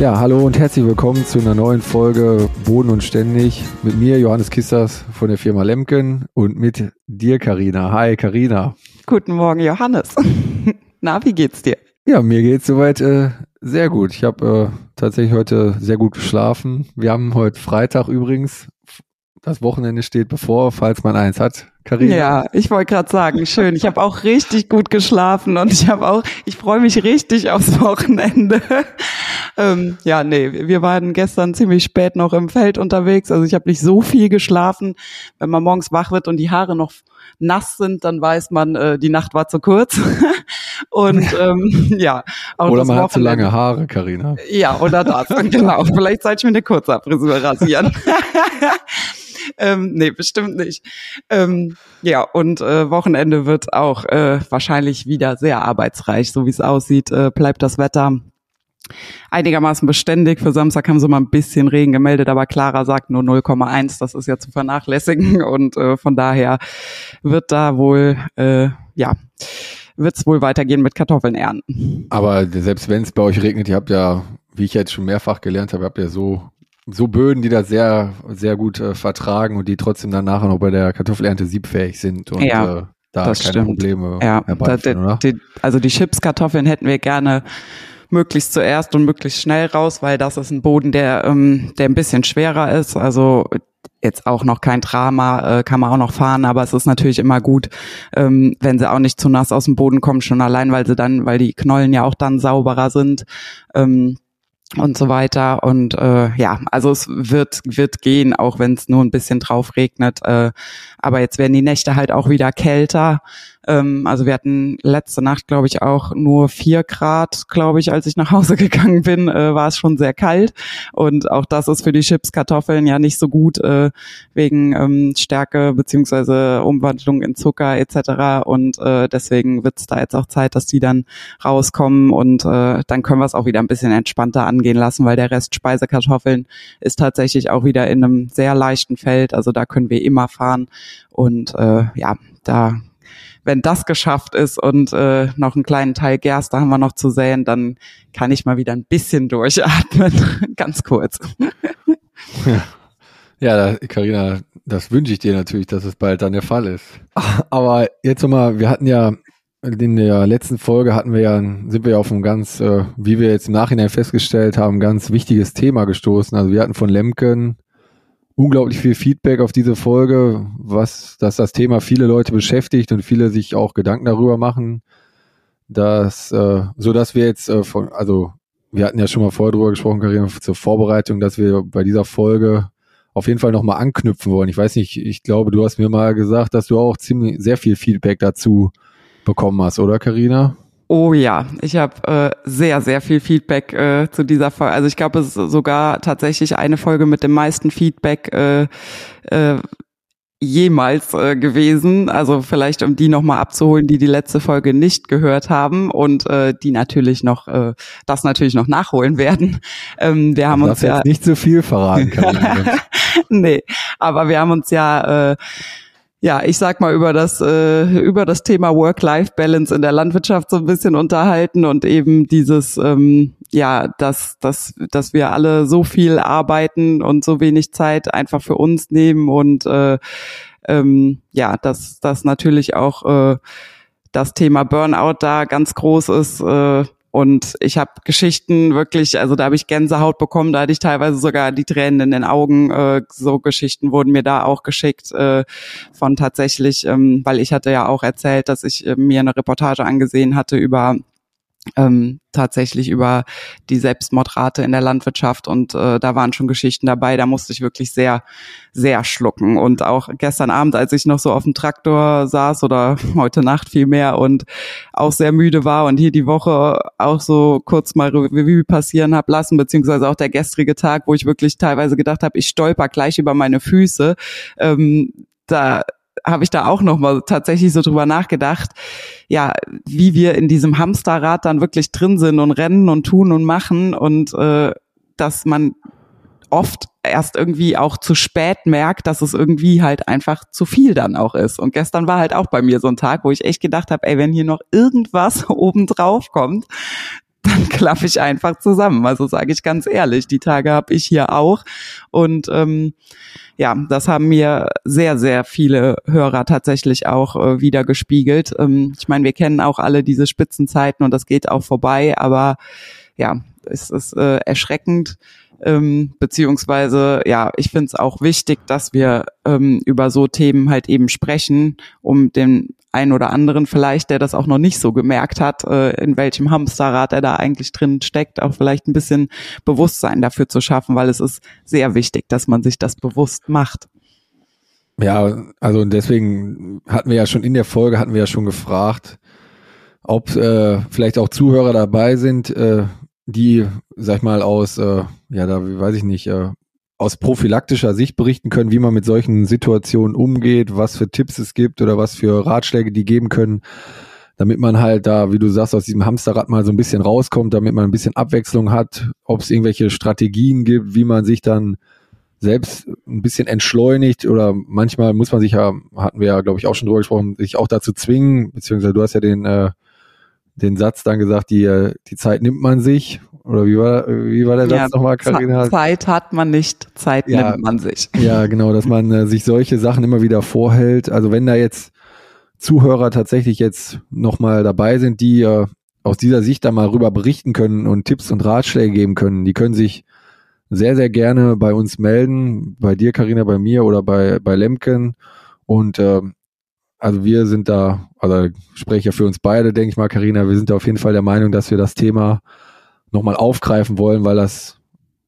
Ja, hallo und herzlich willkommen zu einer neuen Folge Boden und Ständig mit mir, Johannes Kisters von der Firma Lemken und mit dir, Karina. Hi, Karina. Guten Morgen, Johannes. Na, wie geht's dir? Ja, mir geht's soweit äh, sehr gut. Ich habe äh, tatsächlich heute sehr gut geschlafen. Wir haben heute Freitag übrigens. Das Wochenende steht bevor, falls man eins hat. Carina. Ja, ich wollte gerade sagen, schön. Ich habe auch richtig gut geschlafen und ich habe auch, ich freue mich richtig aufs Wochenende. ähm, ja, nee, wir waren gestern ziemlich spät noch im Feld unterwegs. Also ich habe nicht so viel geschlafen. Wenn man morgens wach wird und die Haare noch nass sind, dann weiß man, äh, die Nacht war zu kurz. und ähm, ja. Auch oder man Wochenende. hat zu lange Haare, Karina. Ja, oder das. genau. Vielleicht sollte ich mir eine Kurzabfrisur rasieren. Ähm, nee, bestimmt nicht. Ähm, ja, und äh, Wochenende wird auch äh, wahrscheinlich wieder sehr arbeitsreich, so wie es aussieht. Äh, bleibt das Wetter einigermaßen beständig. Für Samstag haben sie mal ein bisschen Regen gemeldet, aber Clara sagt nur 0,1. Das ist ja zu vernachlässigen und äh, von daher wird da wohl, äh, ja, wird es wohl weitergehen mit Kartoffeln ernten. Aber selbst wenn es bei euch regnet, ihr habt ja, wie ich jetzt schon mehrfach gelernt habe, habt ihr so so Böden, die das sehr, sehr gut äh, vertragen und die trotzdem dann nachher noch bei der Kartoffelernte siebfähig sind und ja, äh, da das keine stimmt. Probleme ja, da, die, die, also die Chipskartoffeln hätten wir gerne möglichst zuerst und möglichst schnell raus, weil das ist ein Boden, der, ähm, der ein bisschen schwerer ist. Also jetzt auch noch kein Drama, äh, kann man auch noch fahren, aber es ist natürlich immer gut, ähm, wenn sie auch nicht zu nass aus dem Boden kommen, schon allein, weil sie dann, weil die Knollen ja auch dann sauberer sind. Ähm, und so weiter. Und äh, ja, also es wird, wird gehen, auch wenn es nur ein bisschen drauf regnet. Äh, aber jetzt werden die Nächte halt auch wieder kälter. Ähm, also wir hatten letzte Nacht, glaube ich, auch nur vier Grad, glaube ich, als ich nach Hause gegangen bin, äh, war es schon sehr kalt. Und auch das ist für die Chips Kartoffeln ja nicht so gut äh, wegen ähm, Stärke beziehungsweise Umwandlung in Zucker etc. Und äh, deswegen wird es da jetzt auch Zeit, dass die dann rauskommen und äh, dann können wir es auch wieder ein bisschen entspannter angehen lassen, weil der Rest Speisekartoffeln ist tatsächlich auch wieder in einem sehr leichten Feld. Also da können wir immer fahren. Und äh, ja, da wenn das geschafft ist und äh, noch einen kleinen Teil Gerste haben wir noch zu säen, dann kann ich mal wieder ein bisschen durchatmen. Ganz kurz. ja, Karina, das wünsche ich dir natürlich, dass es bald dann der Fall ist. Aber jetzt nochmal, wir hatten ja in der letzten Folge hatten wir ja, sind wir ja auf ein ganz, äh, wie wir jetzt im Nachhinein festgestellt haben, ganz wichtiges Thema gestoßen. Also wir hatten von Lemken unglaublich viel Feedback auf diese Folge, was, dass das Thema viele Leute beschäftigt und viele sich auch Gedanken darüber machen, dass, äh, so dass wir jetzt äh, von, also wir hatten ja schon mal vorher drüber gesprochen, Karin, zur Vorbereitung, dass wir bei dieser Folge auf jeden Fall nochmal anknüpfen wollen. Ich weiß nicht, ich glaube, du hast mir mal gesagt, dass du auch ziemlich sehr viel Feedback dazu bekommen hast, oder Karina? Oh ja, ich habe äh, sehr, sehr viel Feedback äh, zu dieser Folge. Also ich glaube, es ist sogar tatsächlich eine Folge mit dem meisten Feedback äh, äh, jemals äh, gewesen. Also vielleicht, um die nochmal abzuholen, die die letzte Folge nicht gehört haben und äh, die natürlich noch, äh, das natürlich noch nachholen werden. Ähm, wir haben uns ja nicht so viel verraten. Kann nee, aber wir haben uns ja äh, ja, ich sag mal über das äh, über das Thema Work-Life-Balance in der Landwirtschaft so ein bisschen unterhalten und eben dieses ähm, ja, dass dass dass wir alle so viel arbeiten und so wenig Zeit einfach für uns nehmen und äh, ähm, ja, dass das natürlich auch äh, das Thema Burnout da ganz groß ist. Äh, und ich habe Geschichten wirklich, also da habe ich Gänsehaut bekommen, da hatte ich teilweise sogar die Tränen in den Augen. Äh, so Geschichten wurden mir da auch geschickt äh, von tatsächlich, ähm, weil ich hatte ja auch erzählt, dass ich äh, mir eine Reportage angesehen hatte über ähm, tatsächlich über die Selbstmordrate in der Landwirtschaft und äh, da waren schon Geschichten dabei, da musste ich wirklich sehr, sehr schlucken. Und auch gestern Abend, als ich noch so auf dem Traktor saß oder heute Nacht viel mehr und auch sehr müde war und hier die Woche auch so kurz mal Revue passieren habe lassen, beziehungsweise auch der gestrige Tag, wo ich wirklich teilweise gedacht habe, ich stolper gleich über meine Füße, ähm, da habe ich da auch noch mal tatsächlich so drüber nachgedacht, ja, wie wir in diesem Hamsterrad dann wirklich drin sind und rennen und tun und machen und äh, dass man oft erst irgendwie auch zu spät merkt, dass es irgendwie halt einfach zu viel dann auch ist. Und gestern war halt auch bei mir so ein Tag, wo ich echt gedacht habe, ey, wenn hier noch irgendwas oben drauf kommt, dann klappe ich einfach zusammen. Also sage ich ganz ehrlich, die Tage habe ich hier auch. Und ähm, ja, das haben mir sehr, sehr viele Hörer tatsächlich auch äh, wieder gespiegelt. Ähm, ich meine, wir kennen auch alle diese Spitzenzeiten und das geht auch vorbei, aber ja, es ist äh, erschreckend. Ähm, beziehungsweise, ja, ich finde es auch wichtig, dass wir ähm, über so Themen halt eben sprechen, um den einen oder anderen vielleicht, der das auch noch nicht so gemerkt hat, äh, in welchem Hamsterrad er da eigentlich drin steckt, auch vielleicht ein bisschen Bewusstsein dafür zu schaffen, weil es ist sehr wichtig, dass man sich das bewusst macht. Ja, also deswegen hatten wir ja schon in der Folge hatten wir ja schon gefragt, ob äh, vielleicht auch Zuhörer dabei sind, äh, die, sag ich mal, aus, äh, ja, da weiß ich nicht, äh, aus prophylaktischer Sicht berichten können, wie man mit solchen Situationen umgeht, was für Tipps es gibt oder was für Ratschläge die geben können, damit man halt da, wie du sagst, aus diesem Hamsterrad mal so ein bisschen rauskommt, damit man ein bisschen Abwechslung hat, ob es irgendwelche Strategien gibt, wie man sich dann selbst ein bisschen entschleunigt oder manchmal muss man sich ja, hatten wir ja, glaube ich, auch schon drüber gesprochen, sich auch dazu zwingen, beziehungsweise du hast ja den, äh, den Satz dann gesagt, die, äh, die Zeit nimmt man sich oder wie war, wie war der Satz ja, nochmal, Karina? Zeit hat man nicht, Zeit ja, nimmt man sich. Ja, genau, dass man äh, sich solche Sachen immer wieder vorhält. Also wenn da jetzt Zuhörer tatsächlich jetzt nochmal dabei sind, die äh, aus dieser Sicht da mal rüber berichten können und Tipps und Ratschläge geben können, die können sich sehr, sehr gerne bei uns melden, bei dir, Karina, bei mir oder bei, bei Lemken. Und äh, also wir sind da, also ich spreche ja für uns beide, denke ich mal, Karina, wir sind da auf jeden Fall der Meinung, dass wir das Thema nochmal aufgreifen wollen, weil das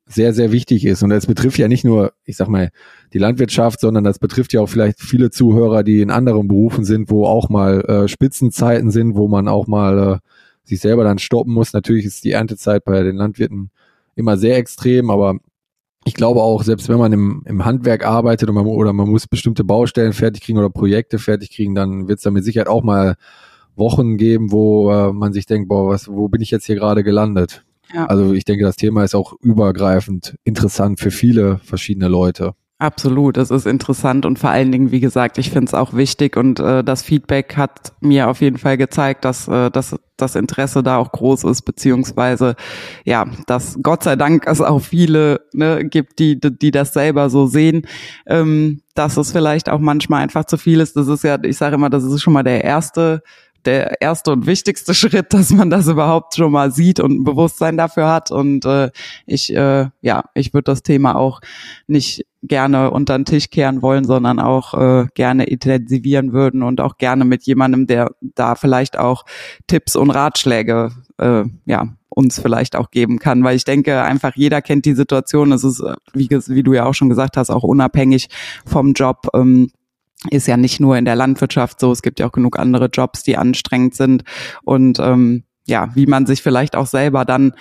sehr, sehr wichtig ist. Und das betrifft ja nicht nur, ich sag mal, die Landwirtschaft, sondern das betrifft ja auch vielleicht viele Zuhörer, die in anderen Berufen sind, wo auch mal äh, Spitzenzeiten sind, wo man auch mal äh, sich selber dann stoppen muss. Natürlich ist die Erntezeit bei den Landwirten immer sehr extrem, aber ich glaube auch, selbst wenn man im, im Handwerk arbeitet man, oder man muss bestimmte Baustellen fertig kriegen oder Projekte fertig kriegen, dann wird es da mit Sicherheit auch mal Wochen geben, wo äh, man sich denkt, boah, was, wo bin ich jetzt hier gerade gelandet? Ja. Also ich denke, das Thema ist auch übergreifend interessant für viele verschiedene Leute. Absolut, es ist interessant und vor allen Dingen, wie gesagt, ich finde es auch wichtig und äh, das Feedback hat mir auf jeden Fall gezeigt, dass, äh, dass das Interesse da auch groß ist, beziehungsweise ja, dass Gott sei Dank es auch viele ne, gibt, die, die das selber so sehen, ähm, dass es vielleicht auch manchmal einfach zu viel ist. Das ist ja, ich sage immer, das ist schon mal der erste der erste und wichtigste Schritt, dass man das überhaupt schon mal sieht und ein Bewusstsein dafür hat. Und äh, ich, äh, ja, ich würde das Thema auch nicht gerne unter den Tisch kehren wollen, sondern auch äh, gerne intensivieren würden und auch gerne mit jemandem, der da vielleicht auch Tipps und Ratschläge äh, ja uns vielleicht auch geben kann, weil ich denke einfach jeder kennt die Situation. Es ist wie, wie du ja auch schon gesagt hast auch unabhängig vom Job. Ähm, ist ja nicht nur in der Landwirtschaft so, es gibt ja auch genug andere Jobs, die anstrengend sind und ähm, ja, wie man sich vielleicht auch selber dann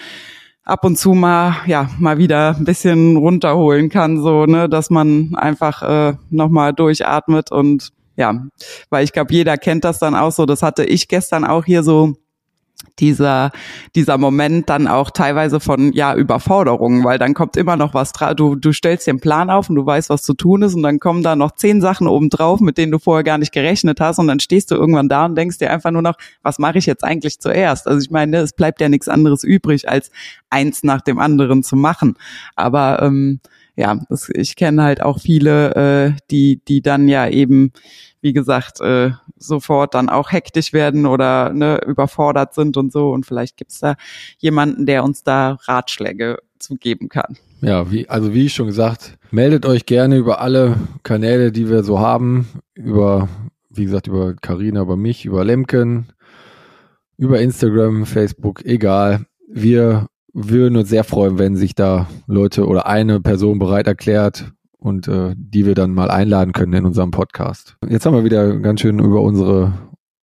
ab und zu mal ja mal wieder ein bisschen runterholen kann, so ne, dass man einfach äh, noch mal durchatmet und ja, weil ich glaube, jeder kennt das dann auch so. Das hatte ich gestern auch hier so dieser, dieser Moment dann auch teilweise von, ja, Überforderungen, weil dann kommt immer noch was drauf. Du, du stellst den Plan auf und du weißt, was zu tun ist und dann kommen da noch zehn Sachen oben drauf, mit denen du vorher gar nicht gerechnet hast und dann stehst du irgendwann da und denkst dir einfach nur noch, was mache ich jetzt eigentlich zuerst? Also ich meine, es bleibt ja nichts anderes übrig, als eins nach dem anderen zu machen. Aber ähm, ja, das, ich kenne halt auch viele, äh, die, die dann ja eben wie gesagt, äh, sofort dann auch hektisch werden oder ne, überfordert sind und so. Und vielleicht gibt's da jemanden, der uns da Ratschläge zu geben kann. Ja, wie, also wie schon gesagt, meldet euch gerne über alle Kanäle, die wir so haben, über, wie gesagt, über Karina, über mich, über Lemken. über Instagram, Facebook, egal. Wir würden uns sehr freuen, wenn sich da Leute oder eine Person bereit erklärt und äh, die wir dann mal einladen können in unserem Podcast. Jetzt haben wir wieder ganz schön über unsere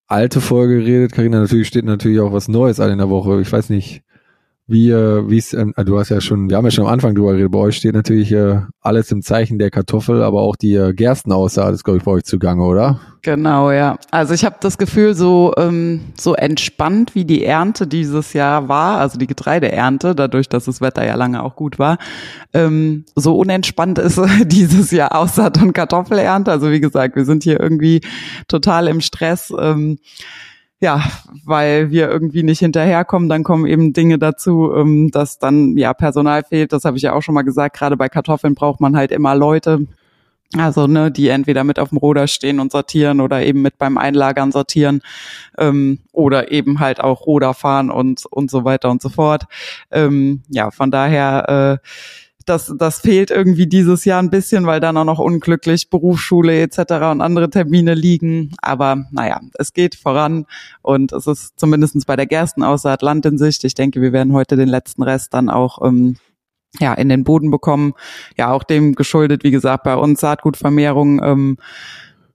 alte Folge geredet. Karina, natürlich steht natürlich auch was Neues an in der Woche. Ich weiß nicht, wie, äh, wie es, ähm, du hast ja schon, wir haben ja schon am Anfang drüber geredet, bei euch steht natürlich äh, alles im Zeichen der Kartoffel, aber auch die äh, Gerstenaussaat ist, glaube ich, bei euch zugange, oder? Genau, ja. Also ich habe das Gefühl, so, ähm, so entspannt wie die Ernte dieses Jahr war, also die Getreideernte, dadurch, dass das Wetter ja lange auch gut war, ähm, so unentspannt ist dieses Jahr Aussaat und Kartoffelernte. Also wie gesagt, wir sind hier irgendwie total im Stress. Ähm, ja, weil wir irgendwie nicht hinterherkommen, dann kommen eben Dinge dazu, ähm, dass dann ja Personal fehlt. Das habe ich ja auch schon mal gesagt. Gerade bei Kartoffeln braucht man halt immer Leute, also ne, die entweder mit auf dem Roder stehen und sortieren oder eben mit beim Einlagern sortieren ähm, oder eben halt auch Roder fahren und und so weiter und so fort. Ähm, ja, von daher äh, das, das fehlt irgendwie dieses Jahr ein bisschen, weil dann auch noch unglücklich Berufsschule etc. und andere Termine liegen. Aber naja, es geht voran und es ist zumindestens bei der Gerstenaussaat Land in Sicht. Ich denke, wir werden heute den letzten Rest dann auch ähm, ja, in den Boden bekommen. Ja, auch dem geschuldet, wie gesagt, bei uns Saatgutvermehrung. Ähm,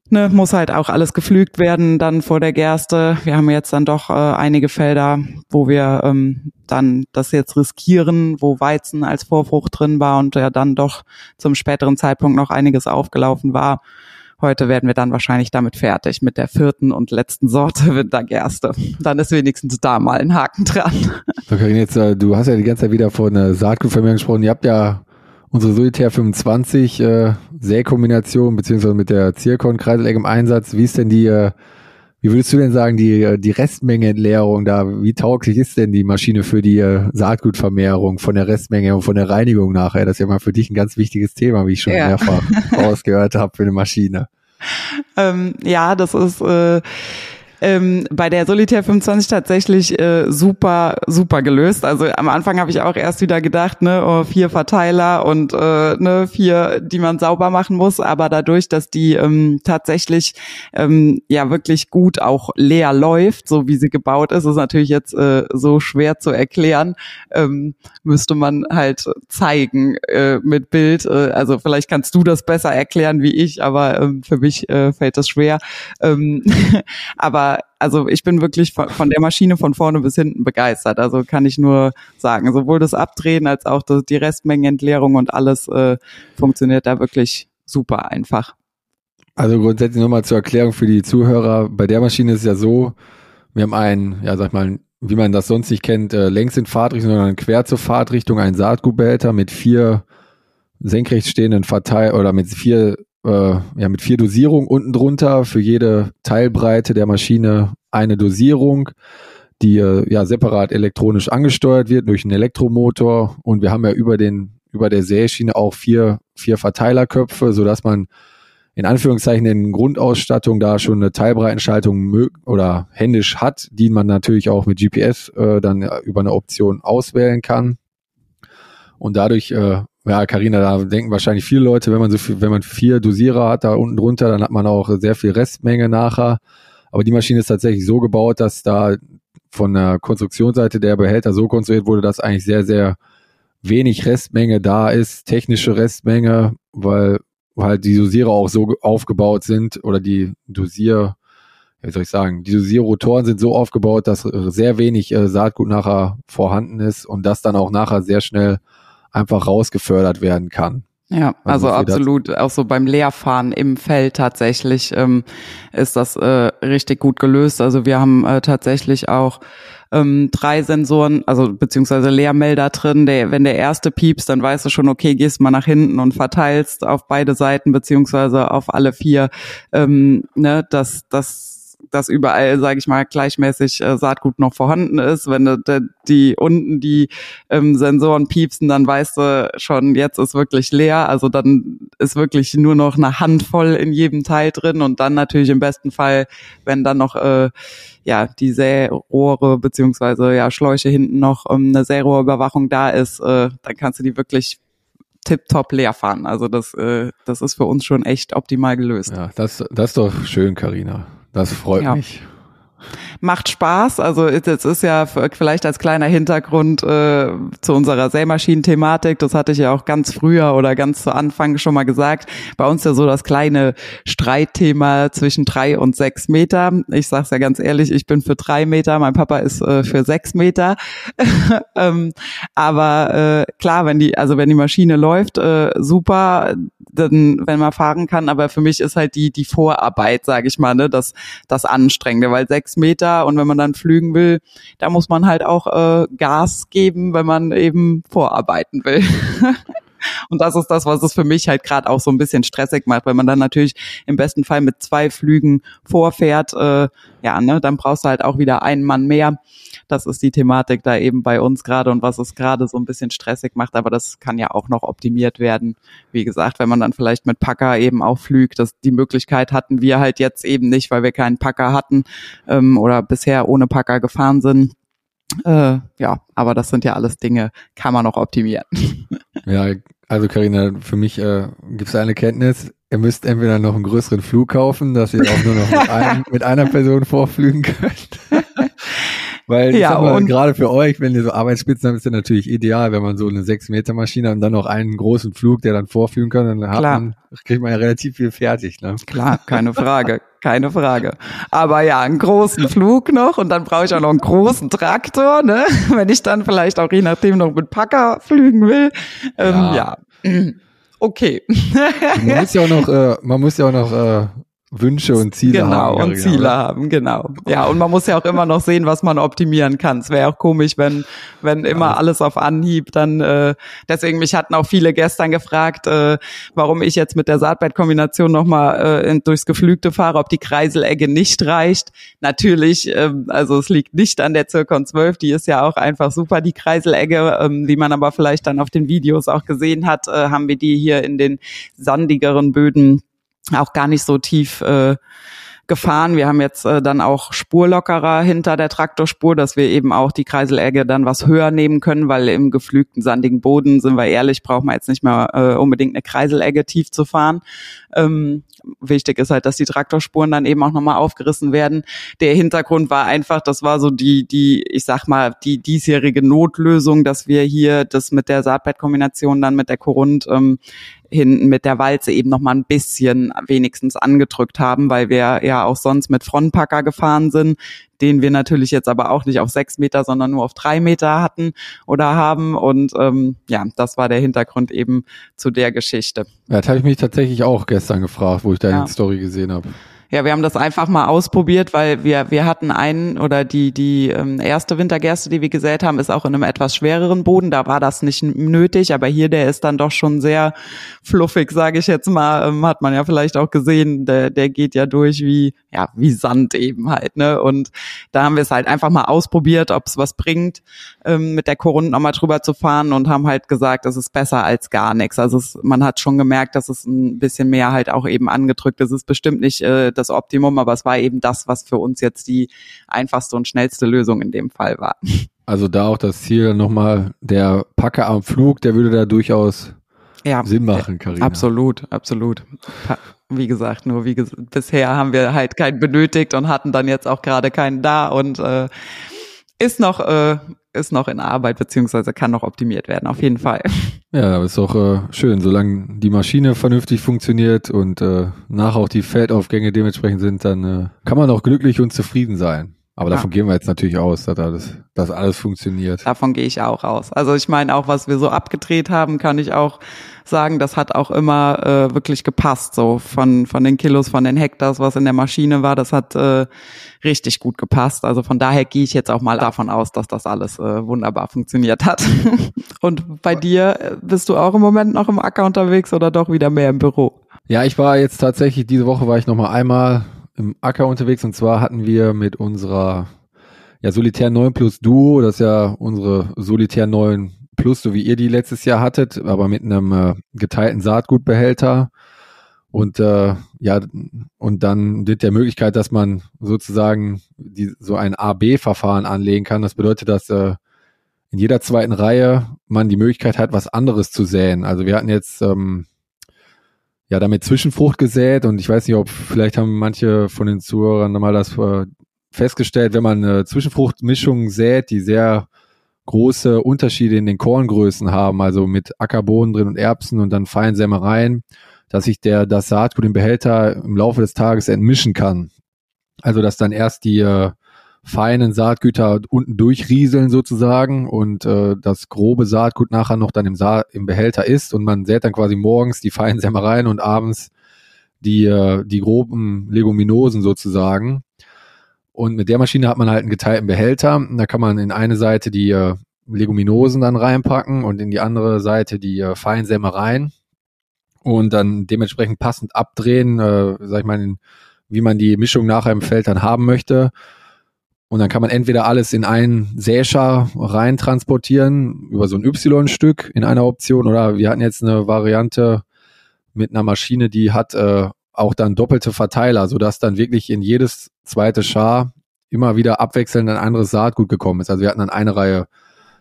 ne, muss halt auch alles gepflügt werden dann vor der Gerste. Wir haben jetzt dann doch äh, einige Felder, wo wir ähm, dann das jetzt riskieren, wo Weizen als Vorfrucht drin war und ja dann doch zum späteren Zeitpunkt noch einiges aufgelaufen war. Heute werden wir dann wahrscheinlich damit fertig mit der vierten und letzten Sorte Wintergerste. Dann ist wenigstens da mal ein Haken dran. Okay, jetzt, äh, du hast ja die ganze Zeit wieder von äh, Saatgutvermehrung gesprochen. Ihr habt ja unsere Solitär 25 äh, Säkombination beziehungsweise mit der Zirkon Kreiselegg im Einsatz. Wie ist denn die, äh, wie würdest du denn sagen, die, äh, die Restmengeentleerung da? Wie tauglich ist denn die Maschine für die äh, Saatgutvermehrung von der Restmenge und von der Reinigung nachher? Das ist ja mal für dich ein ganz wichtiges Thema, wie ich schon ja. mehrfach ausgehört habe für eine Maschine. Ähm, ja, das ist äh, ähm, bei der Solitaire 25 tatsächlich äh, super, super gelöst. Also am Anfang habe ich auch erst wieder gedacht, ne, oh, vier Verteiler und äh, ne, vier, die man sauber machen muss. Aber dadurch, dass die ähm, tatsächlich ähm, ja wirklich gut auch leer läuft, so wie sie gebaut ist, ist natürlich jetzt äh, so schwer zu erklären. Ähm, müsste man halt zeigen äh, mit Bild. Äh, also vielleicht kannst du das besser erklären wie ich, aber ähm, für mich äh, fällt das schwer. Ähm, aber also ich bin wirklich von, von, der Maschine von vorne bis hinten begeistert. Also kann ich nur sagen, sowohl das Abdrehen als auch das, die Restmengenentleerung und alles äh, funktioniert da wirklich super einfach. Also grundsätzlich nochmal zur Erklärung für die Zuhörer. Bei der Maschine ist es ja so, wir haben einen, ja sag mal, wie man das sonst nicht kennt, äh, längs in Fahrtrichtung, sondern quer zur Fahrtrichtung, einen Saatgutbehälter mit vier senkrecht stehenden Verteil oder mit vier äh, ja, mit vier Dosierungen unten drunter für jede Teilbreite der Maschine eine Dosierung, die äh, ja separat elektronisch angesteuert wird durch einen Elektromotor und wir haben ja über den über der Säschiene auch vier vier Verteilerköpfe, so dass man in Anführungszeichen in Grundausstattung da schon eine Teilbreitenschaltung oder händisch hat, die man natürlich auch mit GPS äh, dann über eine Option auswählen kann. Und dadurch äh, ja, Karina, da denken wahrscheinlich viele Leute, wenn man so viel, wenn man vier Dosierer hat da unten drunter, dann hat man auch sehr viel Restmenge nachher. Aber die Maschine ist tatsächlich so gebaut, dass da von der Konstruktionsseite der Behälter so konstruiert wurde, dass eigentlich sehr, sehr wenig Restmenge da ist, technische Restmenge, weil halt die Dosierer auch so aufgebaut sind oder die Dosier, wie soll ich sagen, die Dosierrotoren sind so aufgebaut, dass sehr wenig äh, Saatgut nachher vorhanden ist und das dann auch nachher sehr schnell einfach rausgefördert werden kann. Ja, also, also absolut. Auch so beim Leerfahren im Feld tatsächlich ähm, ist das äh, richtig gut gelöst. Also wir haben äh, tatsächlich auch ähm, drei Sensoren, also beziehungsweise Leermelder drin. Der, wenn der erste piepst, dann weißt du schon, okay, gehst mal nach hinten und verteilst auf beide Seiten beziehungsweise auf alle vier. Ähm, ne, das, das dass überall, sage ich mal, gleichmäßig äh, Saatgut noch vorhanden ist. Wenn de, de, die unten die ähm, Sensoren piepsen, dann weißt du schon, jetzt ist wirklich leer. Also dann ist wirklich nur noch eine Handvoll in jedem Teil drin und dann natürlich im besten Fall, wenn dann noch äh, ja die Särohre beziehungsweise ja Schläuche hinten noch ähm, eine Särohrüberwachung da ist, äh, dann kannst du die wirklich tipptopp leer fahren. Also das, äh, das ist für uns schon echt optimal gelöst. Ja, das, das ist doch schön, Karina. Das freut ja. mich. Macht Spaß. Also es ist ja vielleicht als kleiner Hintergrund äh, zu unserer Sämaschinen-Thematik, das hatte ich ja auch ganz früher oder ganz zu Anfang schon mal gesagt, bei uns ja so das kleine Streitthema zwischen drei und sechs Meter. Ich sag's ja ganz ehrlich, ich bin für drei Meter, mein Papa ist äh, für sechs Meter. ähm, aber äh, klar, wenn die, also wenn die Maschine läuft, äh, super, dann, wenn man fahren kann, aber für mich ist halt die, die Vorarbeit, sage ich mal, ne, das, das Anstrengende, weil sechs Meter und wenn man dann flügen will, da muss man halt auch äh, Gas geben, wenn man eben vorarbeiten will. Und das ist das, was es für mich halt gerade auch so ein bisschen stressig macht, weil man dann natürlich im besten Fall mit zwei Flügen vorfährt. Äh, ja, ne, dann brauchst du halt auch wieder einen Mann mehr. Das ist die Thematik da eben bei uns gerade und was es gerade so ein bisschen stressig macht. Aber das kann ja auch noch optimiert werden. Wie gesagt, wenn man dann vielleicht mit Packer eben auch flügt, das, die Möglichkeit hatten wir halt jetzt eben nicht, weil wir keinen Packer hatten ähm, oder bisher ohne Packer gefahren sind. Äh, ja, aber das sind ja alles Dinge, kann man noch optimieren. Ja, also Karina, für mich äh, gibt es eine Kenntnis, ihr müsst entweder noch einen größeren Flug kaufen, dass ihr auch nur noch mit, einem, mit einer Person vorflügen könnt. Weil ja, mal, gerade für euch, wenn ihr so Arbeitsspitzen habt, ist ja natürlich ideal, wenn man so eine 6-Meter-Maschine und dann noch einen großen Flug, der dann vorführen kann, dann hat man, kriegt man ja relativ viel fertig. Ne? Klar, keine Frage, keine Frage. Aber ja, einen großen Flug noch und dann brauche ich auch noch einen großen Traktor, ne? wenn ich dann vielleicht auch je nachdem noch mit Packer flügen will. Ähm, ja. ja. Okay. man muss ja auch noch, äh, man muss ja auch noch äh, Wünsche und Ziele genau, haben. Genau, und Ziele oder? haben, genau. Ja, und man muss ja auch immer noch sehen, was man optimieren kann. Es wäre auch komisch, wenn, wenn immer ja. alles auf Anhieb dann, äh, deswegen, mich hatten auch viele gestern gefragt, äh, warum ich jetzt mit der Saatbettkombination nochmal äh, durchs Geflügte fahre, ob die Kreiselegge nicht reicht. Natürlich, äh, also es liegt nicht an der Zirkon 12, die ist ja auch einfach super, die Kreiselegge, ähm, wie man aber vielleicht dann auf den Videos auch gesehen hat, äh, haben wir die hier in den sandigeren Böden auch gar nicht so tief äh, gefahren. Wir haben jetzt äh, dann auch Spurlockerer hinter der Traktorspur, dass wir eben auch die Kreiselegge dann was höher nehmen können, weil im geflügten sandigen Boden, sind wir ehrlich, braucht man jetzt nicht mehr äh, unbedingt eine Kreiselegge tief zu fahren. Ähm, wichtig ist halt, dass die Traktorspuren dann eben auch nochmal aufgerissen werden. Der Hintergrund war einfach, das war so die, die, ich sag mal, die diesjährige Notlösung, dass wir hier das mit der Saatbettkombination dann mit der Korund ähm, hinten mit der Walze eben noch mal ein bisschen wenigstens angedrückt haben, weil wir ja auch sonst mit Frontpacker gefahren sind, den wir natürlich jetzt aber auch nicht auf sechs Meter, sondern nur auf drei Meter hatten oder haben. Und ähm, ja, das war der Hintergrund eben zu der Geschichte. Ja, das habe ich mich tatsächlich auch gestern gefragt, wo ich deine ja. Story gesehen habe. Ja, wir haben das einfach mal ausprobiert, weil wir wir hatten einen oder die die ähm, erste Wintergerste, die wir gesät haben, ist auch in einem etwas schwereren Boden. Da war das nicht nötig, aber hier der ist dann doch schon sehr fluffig, sage ich jetzt mal. Ähm, hat man ja vielleicht auch gesehen. Der der geht ja durch wie ja wie Sand eben halt. Ne? Und da haben wir es halt einfach mal ausprobiert, ob es was bringt, ähm, mit der Korund nochmal drüber zu fahren und haben halt gesagt, es ist besser als gar nichts. Also es, man hat schon gemerkt, dass es ein bisschen mehr halt auch eben angedrückt ist. Es ist bestimmt nicht äh, das Optimum, aber es war eben das, was für uns jetzt die einfachste und schnellste Lösung in dem Fall war. Also da auch das Ziel nochmal, der Packer am Flug, der würde da durchaus ja, Sinn machen, Karina. Absolut, absolut. Wie gesagt, nur wie ges bisher haben wir halt keinen benötigt und hatten dann jetzt auch gerade keinen da und äh, ist noch äh, ist noch in Arbeit beziehungsweise kann noch optimiert werden, auf jeden Fall. Ja, aber ist auch äh, schön, solange die Maschine vernünftig funktioniert und äh, nach auch die Feldaufgänge dementsprechend sind, dann äh, kann man auch glücklich und zufrieden sein. Aber davon ja. gehen wir jetzt natürlich aus, dass alles, dass alles funktioniert. Davon gehe ich auch aus. Also ich meine, auch was wir so abgedreht haben, kann ich auch sagen, das hat auch immer äh, wirklich gepasst. So von, von den Kilos, von den Hektars, was in der Maschine war, das hat äh, richtig gut gepasst. Also von daher gehe ich jetzt auch mal davon aus, dass das alles äh, wunderbar funktioniert hat. Und bei dir äh, bist du auch im Moment noch im Acker unterwegs oder doch wieder mehr im Büro? Ja, ich war jetzt tatsächlich, diese Woche war ich noch mal einmal im Acker unterwegs und zwar hatten wir mit unserer ja, Solitär 9 Plus Duo, das ist ja unsere Solitär 9 Plus, so wie ihr die letztes Jahr hattet, aber mit einem äh, geteilten Saatgutbehälter und äh, ja und dann mit der Möglichkeit, dass man sozusagen die, so ein A/B-Verfahren anlegen kann. Das bedeutet, dass äh, in jeder zweiten Reihe man die Möglichkeit hat, was anderes zu säen. Also wir hatten jetzt ähm, ja damit Zwischenfrucht gesät und ich weiß nicht, ob vielleicht haben manche von den Zuhörern mal das äh, festgestellt, wenn man eine Zwischenfruchtmischung sät, die sehr große Unterschiede in den Korngrößen haben, also mit Ackerbohnen drin und Erbsen und dann Feinsämereien, dass sich der, das Saatgut im Behälter im Laufe des Tages entmischen kann. Also dass dann erst die äh, feinen Saatgüter unten durchrieseln sozusagen und äh, das grobe Saatgut nachher noch dann im, Sa im Behälter ist und man sät dann quasi morgens die feinen Sämereien und abends die, äh, die groben Leguminosen sozusagen. Und mit der Maschine hat man halt einen geteilten Behälter. Da kann man in eine Seite die äh, Leguminosen dann reinpacken und in die andere Seite die äh, Feinsämereien und dann dementsprechend passend abdrehen, äh, sag ich mal, wie man die Mischung nachher im Feld dann haben möchte. Und dann kann man entweder alles in einen Säscher rein transportieren, über so ein Y-Stück in einer Option, oder wir hatten jetzt eine Variante mit einer Maschine, die hat äh, auch dann doppelte Verteiler, sodass dann wirklich in jedes zweite Schar immer wieder abwechselnd ein anderes Saatgut gekommen ist. Also wir hatten dann eine Reihe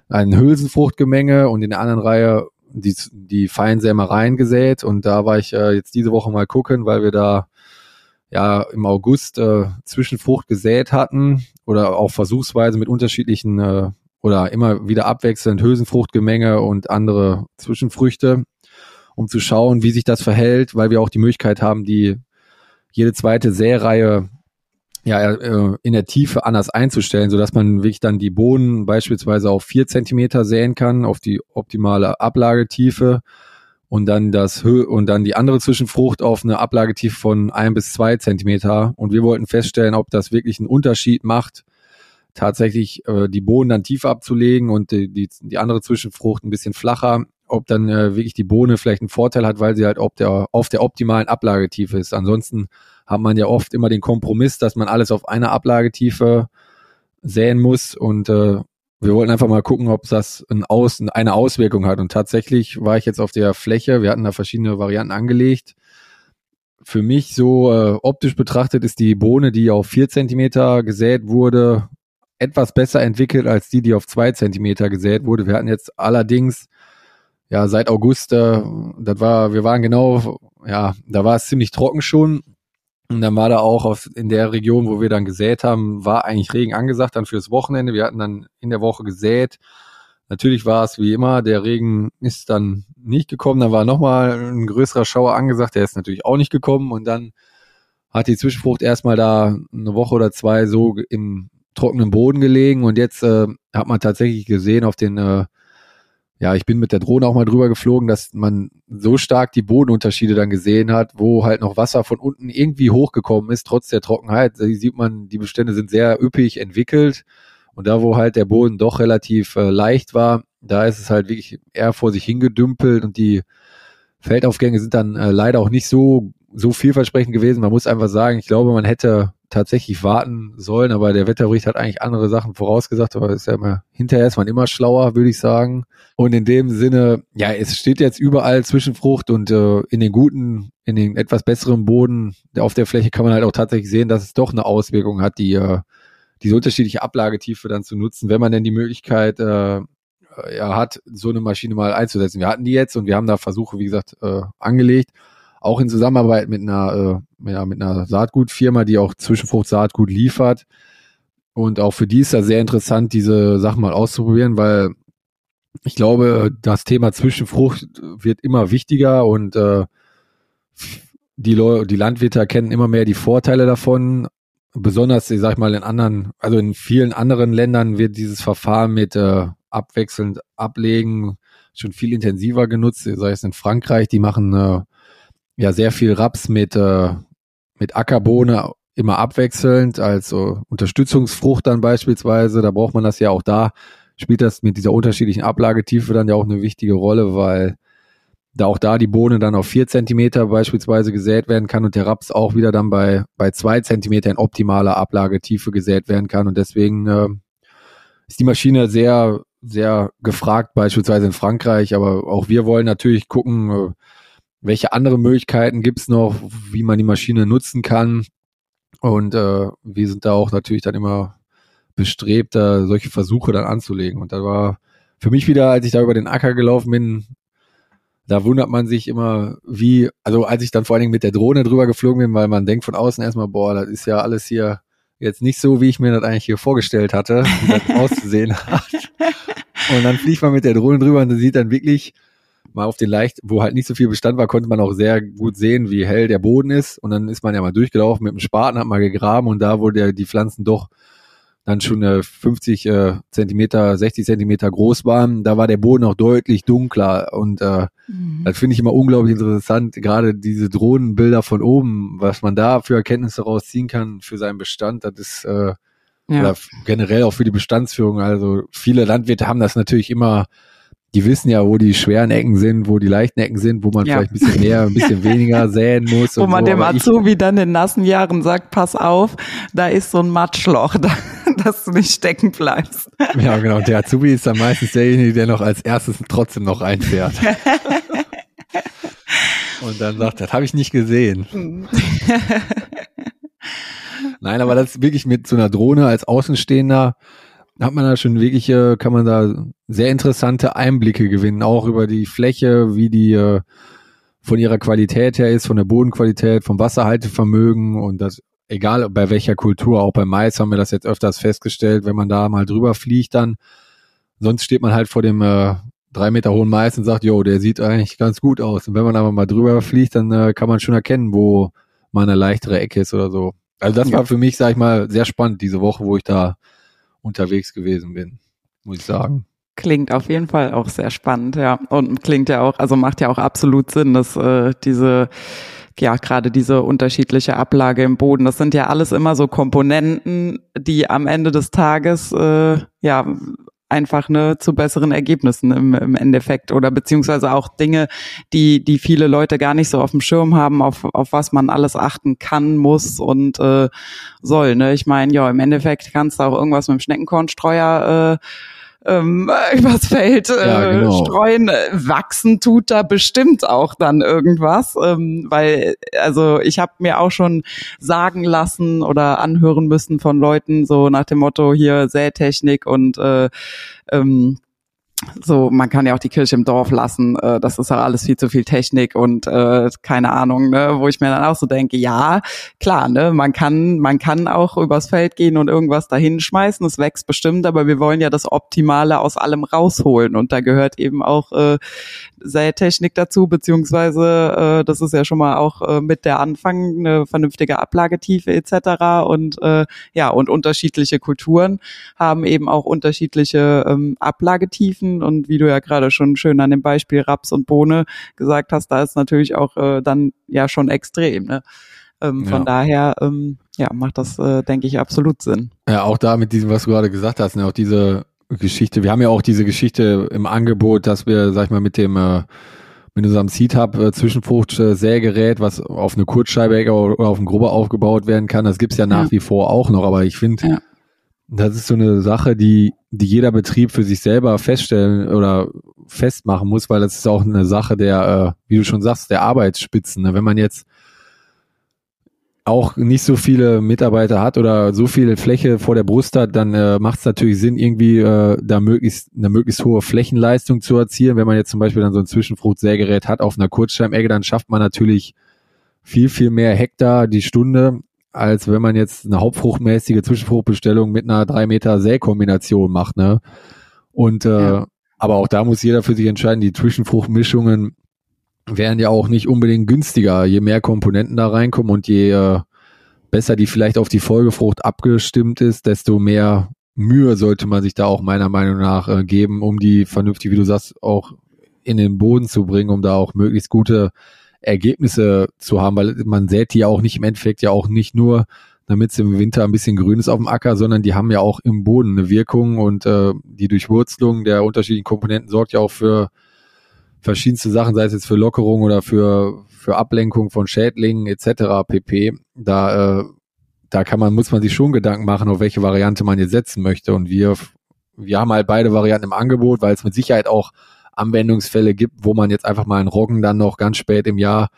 ein Hülsenfruchtgemenge und in der anderen Reihe die, die Feinsämereien gesät. Und da war ich äh, jetzt diese Woche mal gucken, weil wir da ja im August äh, Zwischenfrucht gesät hatten oder auch versuchsweise mit unterschiedlichen äh, oder immer wieder abwechselnd Hülsenfruchtgemenge und andere Zwischenfrüchte, um zu schauen, wie sich das verhält, weil wir auch die Möglichkeit haben, die jede zweite Säreihe ja, äh, in der Tiefe anders einzustellen, so dass man wirklich dann die Bohnen beispielsweise auf vier Zentimeter säen kann, auf die optimale Ablagetiefe und dann das Hö und dann die andere Zwischenfrucht auf eine Ablagetiefe von ein bis zwei Zentimeter. Und wir wollten feststellen, ob das wirklich einen Unterschied macht, tatsächlich äh, die Bohnen dann tiefer abzulegen und die, die, die andere Zwischenfrucht ein bisschen flacher, ob dann äh, wirklich die Bohne vielleicht einen Vorteil hat, weil sie halt auf der, auf der optimalen Ablagetiefe ist. Ansonsten hat man ja oft immer den Kompromiss, dass man alles auf einer Ablagetiefe säen muss und äh, wir wollten einfach mal gucken, ob das ein Aus, eine Auswirkung hat. Und tatsächlich war ich jetzt auf der Fläche, wir hatten da verschiedene Varianten angelegt. Für mich so äh, optisch betrachtet ist die Bohne, die auf vier Zentimeter gesät wurde, etwas besser entwickelt als die, die auf zwei Zentimeter gesät wurde. Wir hatten jetzt allerdings ja seit August, äh, das war, wir waren genau, ja, da war es ziemlich trocken schon und dann war da auch auf, in der Region, wo wir dann gesät haben, war eigentlich Regen angesagt dann fürs Wochenende. Wir hatten dann in der Woche gesät. Natürlich war es wie immer, der Regen ist dann nicht gekommen. Dann war nochmal ein größerer Schauer angesagt, der ist natürlich auch nicht gekommen. Und dann hat die Zwischenfrucht erstmal da eine Woche oder zwei so im trockenen Boden gelegen. Und jetzt äh, hat man tatsächlich gesehen auf den äh, ja, ich bin mit der Drohne auch mal drüber geflogen, dass man so stark die Bodenunterschiede dann gesehen hat, wo halt noch Wasser von unten irgendwie hochgekommen ist, trotz der Trockenheit. Da sieht man, die Bestände sind sehr üppig entwickelt. Und da, wo halt der Boden doch relativ äh, leicht war, da ist es halt wirklich eher vor sich hingedümpelt und die Feldaufgänge sind dann äh, leider auch nicht so, so vielversprechend gewesen. Man muss einfach sagen, ich glaube, man hätte tatsächlich warten sollen, aber der Wetterbericht hat eigentlich andere Sachen vorausgesagt, aber ist ja immer, hinterher ist man immer schlauer, würde ich sagen. Und in dem Sinne, ja, es steht jetzt überall Zwischenfrucht und äh, in den guten, in den etwas besseren Boden auf der Fläche kann man halt auch tatsächlich sehen, dass es doch eine Auswirkung hat, die äh, diese unterschiedliche Ablagetiefe dann zu nutzen, wenn man denn die Möglichkeit äh, ja, hat, so eine Maschine mal einzusetzen. Wir hatten die jetzt und wir haben da Versuche, wie gesagt, äh, angelegt auch in Zusammenarbeit mit einer, äh, ja, mit einer Saatgutfirma, die auch Zwischenfrucht-Saatgut liefert. Und auch für die ist das sehr interessant, diese Sachen mal auszuprobieren, weil ich glaube, das Thema Zwischenfrucht wird immer wichtiger und äh, die, Leute, die Landwirte erkennen immer mehr die Vorteile davon. Besonders, ich sag mal, in anderen, also in vielen anderen Ländern wird dieses Verfahren mit äh, abwechselnd ablegen schon viel intensiver genutzt, sei es in Frankreich, die machen äh, ja sehr viel Raps mit, äh, mit Ackerbohne immer abwechselnd, also Unterstützungsfrucht dann beispielsweise. Da braucht man das ja auch da, spielt das mit dieser unterschiedlichen Ablagetiefe dann ja auch eine wichtige Rolle, weil da auch da die Bohne dann auf vier Zentimeter beispielsweise gesät werden kann und der Raps auch wieder dann bei, bei zwei Zentimeter in optimaler Ablagetiefe gesät werden kann. Und deswegen äh, ist die Maschine sehr, sehr gefragt, beispielsweise in Frankreich. Aber auch wir wollen natürlich gucken, äh, welche andere Möglichkeiten gibt's noch, wie man die Maschine nutzen kann. Und äh, wir sind da auch natürlich dann immer bestrebt, da solche Versuche dann anzulegen. Und da war für mich wieder, als ich da über den Acker gelaufen bin, da wundert man sich immer, wie, also als ich dann vor allen Dingen mit der Drohne drüber geflogen bin, weil man denkt von außen erstmal, boah, das ist ja alles hier jetzt nicht so, wie ich mir das eigentlich hier vorgestellt hatte, wie das auszusehen hat. Und dann fliegt man mit der Drohne drüber und sieht dann wirklich mal auf den leicht, wo halt nicht so viel Bestand war, konnte man auch sehr gut sehen, wie hell der Boden ist. Und dann ist man ja mal durchgelaufen mit dem Spaten, hat mal gegraben und da, wo der, die Pflanzen doch dann schon äh, 50 äh, Zentimeter, 60 Zentimeter groß waren, da war der Boden auch deutlich dunkler und äh, mhm. das finde ich immer unglaublich interessant, gerade diese Drohnenbilder von oben, was man da für Erkenntnisse rausziehen kann für seinen Bestand, das ist äh, ja. generell auch für die Bestandsführung. Also viele Landwirte haben das natürlich immer die wissen ja, wo die schweren Ecken sind, wo die leichten Ecken sind, wo man ja. vielleicht ein bisschen mehr, ein bisschen weniger säen muss. Wo man so. dem Azubi dann in nassen Jahren sagt, pass auf, da ist so ein Matschloch, da, dass du nicht stecken bleibst. Ja, genau. Und der Azubi ist dann meistens derjenige, der noch als erstes trotzdem noch einfährt. Und dann sagt, das habe ich nicht gesehen. Nein, aber das ist wirklich mit so einer Drohne als Außenstehender hat man da schon wirklich, äh, kann man da sehr interessante Einblicke gewinnen, auch über die Fläche, wie die äh, von ihrer Qualität her ist, von der Bodenqualität, vom Wasserhaltevermögen und das, egal bei welcher Kultur, auch beim Mais haben wir das jetzt öfters festgestellt, wenn man da mal drüber fliegt dann, sonst steht man halt vor dem äh, drei Meter hohen Mais und sagt, jo, der sieht eigentlich ganz gut aus. Und wenn man aber mal drüber fliegt, dann äh, kann man schon erkennen, wo mal eine leichtere Ecke ist oder so. Also das ja. war für mich, sag ich mal, sehr spannend diese Woche, wo ich da unterwegs gewesen bin, muss ich sagen. Klingt auf jeden Fall auch sehr spannend, ja. Und klingt ja auch, also macht ja auch absolut Sinn, dass äh, diese ja, gerade diese unterschiedliche Ablage im Boden, das sind ja alles immer so Komponenten, die am Ende des Tages äh, ja einfach ne zu besseren Ergebnissen im, im Endeffekt oder beziehungsweise auch Dinge, die die viele Leute gar nicht so auf dem Schirm haben, auf auf was man alles achten kann, muss und äh, soll. Ne, ich meine, ja, im Endeffekt kannst du auch irgendwas mit dem Schneckenkornstreuer äh, ähm, übers Feld äh, ja, genau. streuen. Wachsen tut da bestimmt auch dann irgendwas, ähm, weil also ich habe mir auch schon sagen lassen oder anhören müssen von Leuten so nach dem Motto hier Sätechnik und äh, ähm, so, man kann ja auch die Kirche im Dorf lassen, äh, das ist ja alles viel zu viel Technik und äh, keine Ahnung, ne, wo ich mir dann auch so denke, ja, klar, ne, man kann, man kann auch übers Feld gehen und irgendwas dahin schmeißen, es wächst bestimmt, aber wir wollen ja das Optimale aus allem rausholen und da gehört eben auch äh, Sätechnik dazu, beziehungsweise äh, das ist ja schon mal auch äh, mit der Anfang eine vernünftige Ablagetiefe etc. und äh, ja, und unterschiedliche Kulturen haben eben auch unterschiedliche ähm, Ablagetiefen und wie du ja gerade schon schön an dem Beispiel Raps und Bohne gesagt hast, da ist natürlich auch äh, dann ja schon extrem. Ne? Ähm, ja. Von daher ähm, ja, macht das, äh, denke ich, absolut Sinn. Ja, auch da mit diesem, was du gerade gesagt hast, ne, auch diese Geschichte. Wir haben ja auch diese Geschichte im Angebot, dass wir, sag ich mal, mit dem äh, mit unserem Seed Hub äh, Zwischenfrucht äh, Sägerät, was auf eine Kurzscheibe oder auf einen Grubber aufgebaut werden kann, das gibt's ja nach ja. wie vor auch noch, aber ich finde, ja. das ist so eine Sache, die die jeder Betrieb für sich selber feststellen oder festmachen muss, weil das ist auch eine Sache der, äh, wie du schon sagst, der Arbeitsspitzen. Ne? Wenn man jetzt auch nicht so viele Mitarbeiter hat oder so viel Fläche vor der Brust hat, dann äh, macht es natürlich Sinn, irgendwie äh, da möglichst eine möglichst hohe Flächenleistung zu erzielen. Wenn man jetzt zum Beispiel dann so ein Zwischenfruchtsägerät hat auf einer Kurzscheibenegge, dann schafft man natürlich viel, viel mehr Hektar die Stunde, als wenn man jetzt eine hauptfruchtmäßige Zwischenfruchtbestellung mit einer drei Meter Säkombination macht, ne? Und äh, ja. aber auch da muss jeder für sich entscheiden. Die Zwischenfruchtmischungen wären ja auch nicht unbedingt günstiger, je mehr Komponenten da reinkommen und je äh, besser die vielleicht auf die Folgefrucht abgestimmt ist, desto mehr Mühe sollte man sich da auch meiner Meinung nach äh, geben, um die vernünftig, wie du sagst, auch in den Boden zu bringen, um da auch möglichst gute Ergebnisse zu haben, weil man sät die ja auch nicht im Endeffekt ja auch nicht nur, damit es im Winter ein bisschen grün ist auf dem Acker, sondern die haben ja auch im Boden eine Wirkung und äh, die Durchwurzelung der unterschiedlichen Komponenten sorgt ja auch für verschiedenste Sachen, sei es jetzt für Lockerung oder für, für Ablenkung von Schädlingen etc. pp. Da, äh, da kann man, muss man sich schon Gedanken machen, auf welche Variante man jetzt setzen möchte. Und wir, wir haben halt beide Varianten im Angebot, weil es mit Sicherheit auch Anwendungsfälle gibt, wo man jetzt einfach mal einen Roggen dann noch ganz spät im Jahr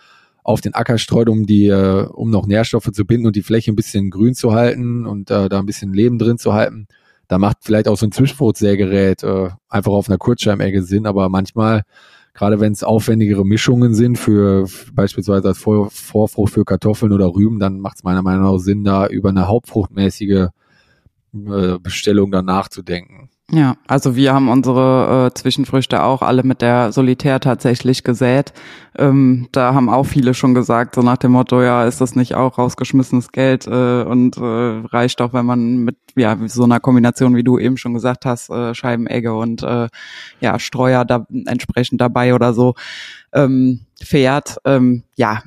auf den Acker streut, um die, äh, um noch Nährstoffe zu binden und die Fläche ein bisschen grün zu halten und äh, da ein bisschen Leben drin zu halten. Da macht vielleicht auch so ein Zwischenfruchtsägerät äh, einfach auf einer Kurzscheibenegge Sinn, aber manchmal gerade wenn es aufwendigere Mischungen sind für beispielsweise als Vor Vorfrucht für Kartoffeln oder Rüben, dann macht es meiner Meinung nach Sinn, da über eine hauptfruchtmäßige äh, Bestellung dann nachzudenken. Ja, also wir haben unsere äh, Zwischenfrüchte auch alle mit der Solitär tatsächlich gesät. Ähm, da haben auch viele schon gesagt, so nach dem Motto, ja, ist das nicht auch rausgeschmissenes Geld äh, und äh, reicht auch, wenn man mit ja so einer Kombination, wie du eben schon gesagt hast, äh, Scheibenegge und äh, ja Streuer da entsprechend dabei oder so ähm, fährt. Ähm, ja,